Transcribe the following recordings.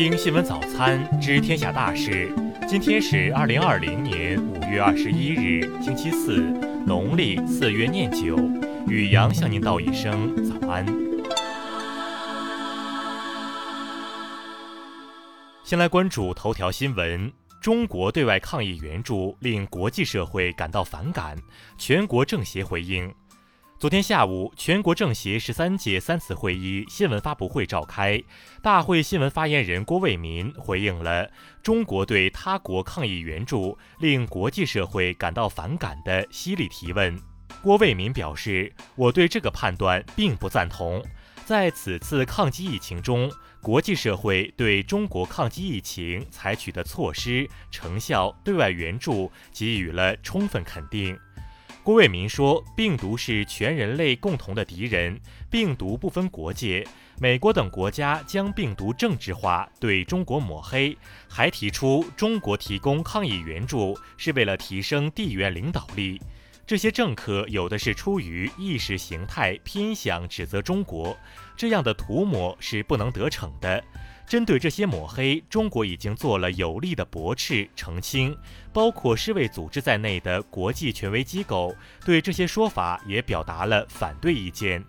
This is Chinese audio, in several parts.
听新闻早餐知天下大事。今天是二零二零年五月二十一日，星期四，农历四月廿九。宇阳向您道一声早安。先来关注头条新闻：中国对外抗疫援助令国际社会感到反感，全国政协回应。昨天下午，全国政协十三届三次会议新闻发布会召开，大会新闻发言人郭卫民回应了中国对他国抗疫援助令国际社会感到反感的犀利提问。郭卫民表示：“我对这个判断并不赞同。在此次抗击疫情中，国际社会对中国抗击疫情采取的措施、成效、对外援助给予了充分肯定。”郭卫民说：“病毒是全人类共同的敌人，病毒不分国界。美国等国家将病毒政治化，对中国抹黑，还提出中国提供抗疫援助是为了提升地缘领导力。这些政客有的是出于意识形态偏向，指责中国，这样的涂抹是不能得逞的。”针对这些抹黑，中国已经做了有力的驳斥澄清，包括世卫组织在内的国际权威机构对这些说法也表达了反对意见。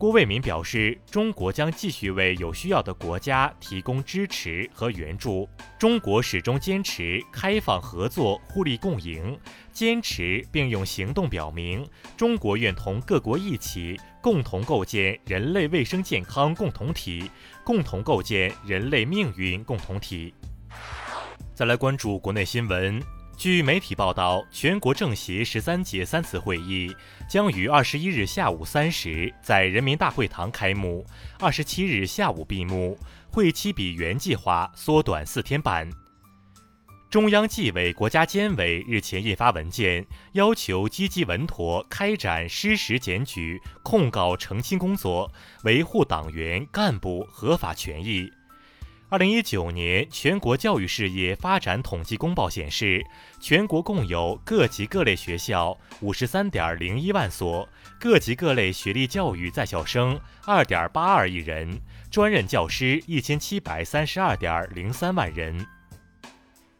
郭卫民表示，中国将继续为有需要的国家提供支持和援助。中国始终坚持开放合作、互利共赢，坚持并用行动表明，中国愿同各国一起。共同构建人类卫生健康共同体，共同构建人类命运共同体。再来关注国内新闻，据媒体报道，全国政协十三届三次会议将于二十一日下午三时在人民大会堂开幕，二十七日下午闭幕，会期比原计划缩短四天半。中央纪委国家监委日前印发文件，要求积极稳妥开展失实检举、控告澄清工作，维护党员干部合法权益。二零一九年全国教育事业发展统计公报显示，全国共有各级各类学校五十三点零一万所，各级各类学历教育在校生二点八二亿人，专任教师一千七百三十二点零三万人。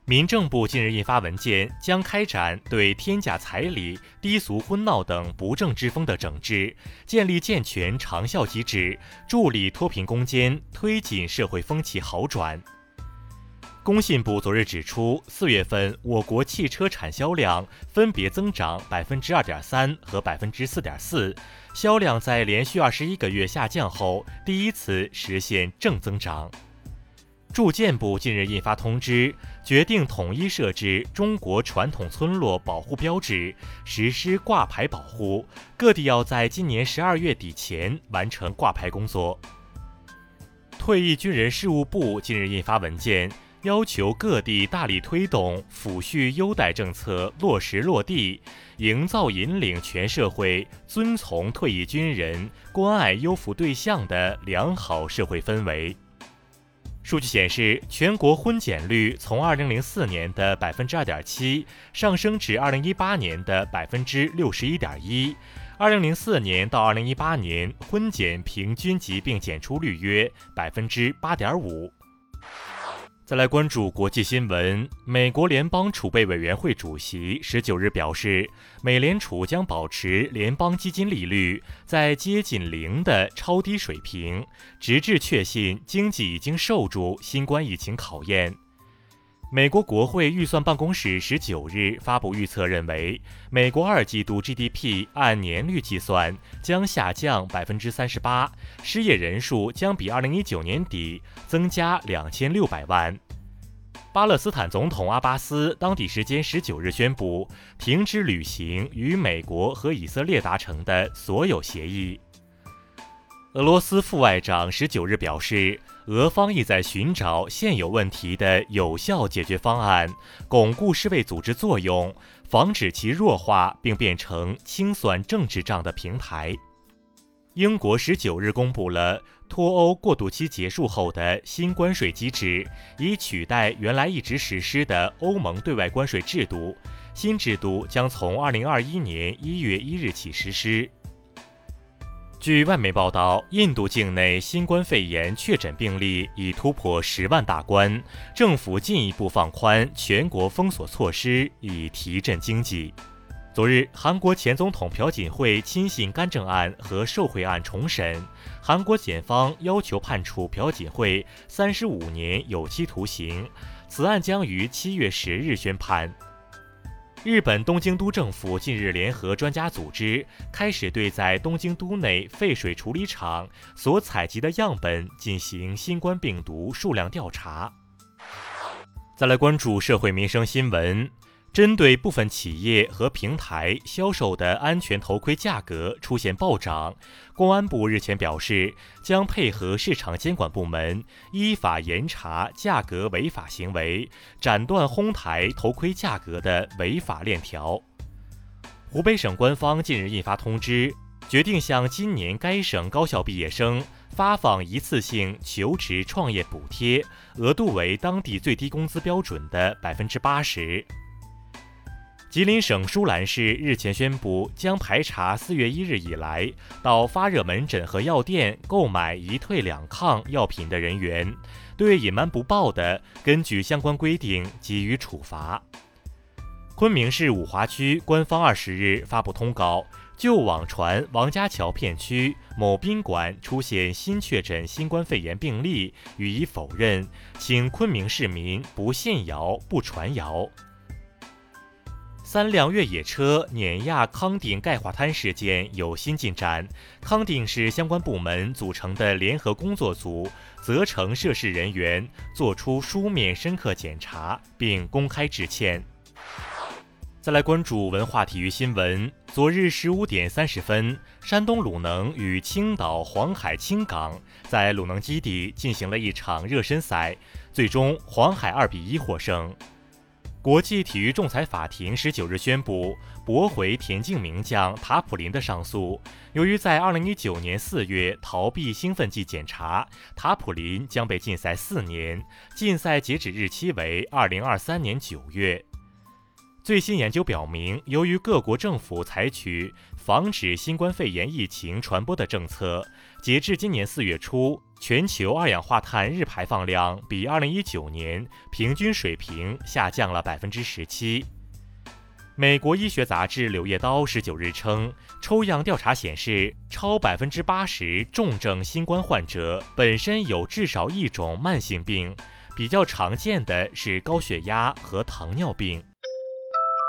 民政部近日印发文件，将开展对天价彩礼、低俗婚闹等不正之风的整治，建立健全长效机制，助力脱贫攻坚，推进社会风气好转。工信部昨日指出，四月份我国汽车产销量分别增长百分之二点三和百分之四点四，销量在连续二十一个月下降后，第一次实现正增长。住建部近日印发通知，决定统一设置中国传统村落保护标志，实施挂牌保护。各地要在今年十二月底前完成挂牌工作。退役军人事务部近日印发文件，要求各地大力推动抚恤优待政策落实落地，营造引领全社会遵从退役军人、关爱优抚对象的良好社会氛围。数据显示，全国婚检率从二零零四年的百分之二点七上升至二零一八年的百分之六十一点一。二零零四年到二零一八年，婚检平均疾病检出率约百分之八点五。再来关注国际新闻，美国联邦储备委员会主席十九日表示，美联储将保持联邦基金利率在接近零的超低水平，直至确信经济已经受住新冠疫情考验。美国国会预算办公室十九日发布预测，认为美国二季度 GDP 按年率计算将下降百分之三十八，失业人数将比二零一九年底增加两千六百万。巴勒斯坦总统阿巴斯当地时间十九日宣布停止履行与美国和以色列达成的所有协议。俄罗斯副外长十九日表示，俄方意在寻找现有问题的有效解决方案，巩固世卫组织作用，防止其弱化并变成清算政治账的平台。英国十九日公布了脱欧过渡期结束后的新关税机制，以取代原来一直实施的欧盟对外关税制度。新制度将从二零二一年一月一日起实施。据外媒报道，印度境内新冠肺炎确诊病例已突破十万大关，政府进一步放宽全国封锁措施，以提振经济。昨日，韩国前总统朴槿惠亲信干政案和受贿案重审，韩国检方要求判处朴槿惠三十五年有期徒刑，此案将于七月十日宣判。日本东京都政府近日联合专家组织，开始对在东京都内废水处理厂所采集的样本进行新冠病毒数量调查。再来关注社会民生新闻。针对部分企业和平台销售的安全头盔价格出现暴涨，公安部日前表示，将配合市场监管部门依法严查价格违法行为，斩断哄抬头盔价格的违法链条。湖北省官方近日印发通知，决定向今年该省高校毕业生发放一次性求职创业补贴，额度为当地最低工资标准的百分之八十。吉林省舒兰市日前宣布，将排查四月一日以来到发热门诊和药店购买一退两抗药品的人员，对隐瞒不报的，根据相关规定给予处罚。昆明市五华区官方二十日发布通告，就网传王家桥片区某宾馆出现新确诊新冠肺炎病例予以否认，请昆明市民不信谣不传谣。三辆越野车碾压康定钙化滩事件有新进展，康定市相关部门组成的联合工作组责成涉事人员作出书面深刻检查，并公开致歉。再来关注文化体育新闻，昨日十五点三十分，山东鲁能与青岛黄海青港在鲁能基地进行了一场热身赛，最终黄海二比一获胜。国际体育仲裁法庭十九日宣布驳回田径名将塔普林的上诉。由于在二零一九年四月逃避兴奋剂检查，塔普林将被禁赛四年，禁赛截止日期为二零二三年九月。最新研究表明，由于各国政府采取防止新冠肺炎疫情传播的政策，截至今年四月初，全球二氧化碳日排放量比二零一九年平均水平下降了百分之十七。美国医学杂志《柳叶刀》十九日称，抽样调查显示，超百分之八十重症新冠患者本身有至少一种慢性病，比较常见的是高血压和糖尿病。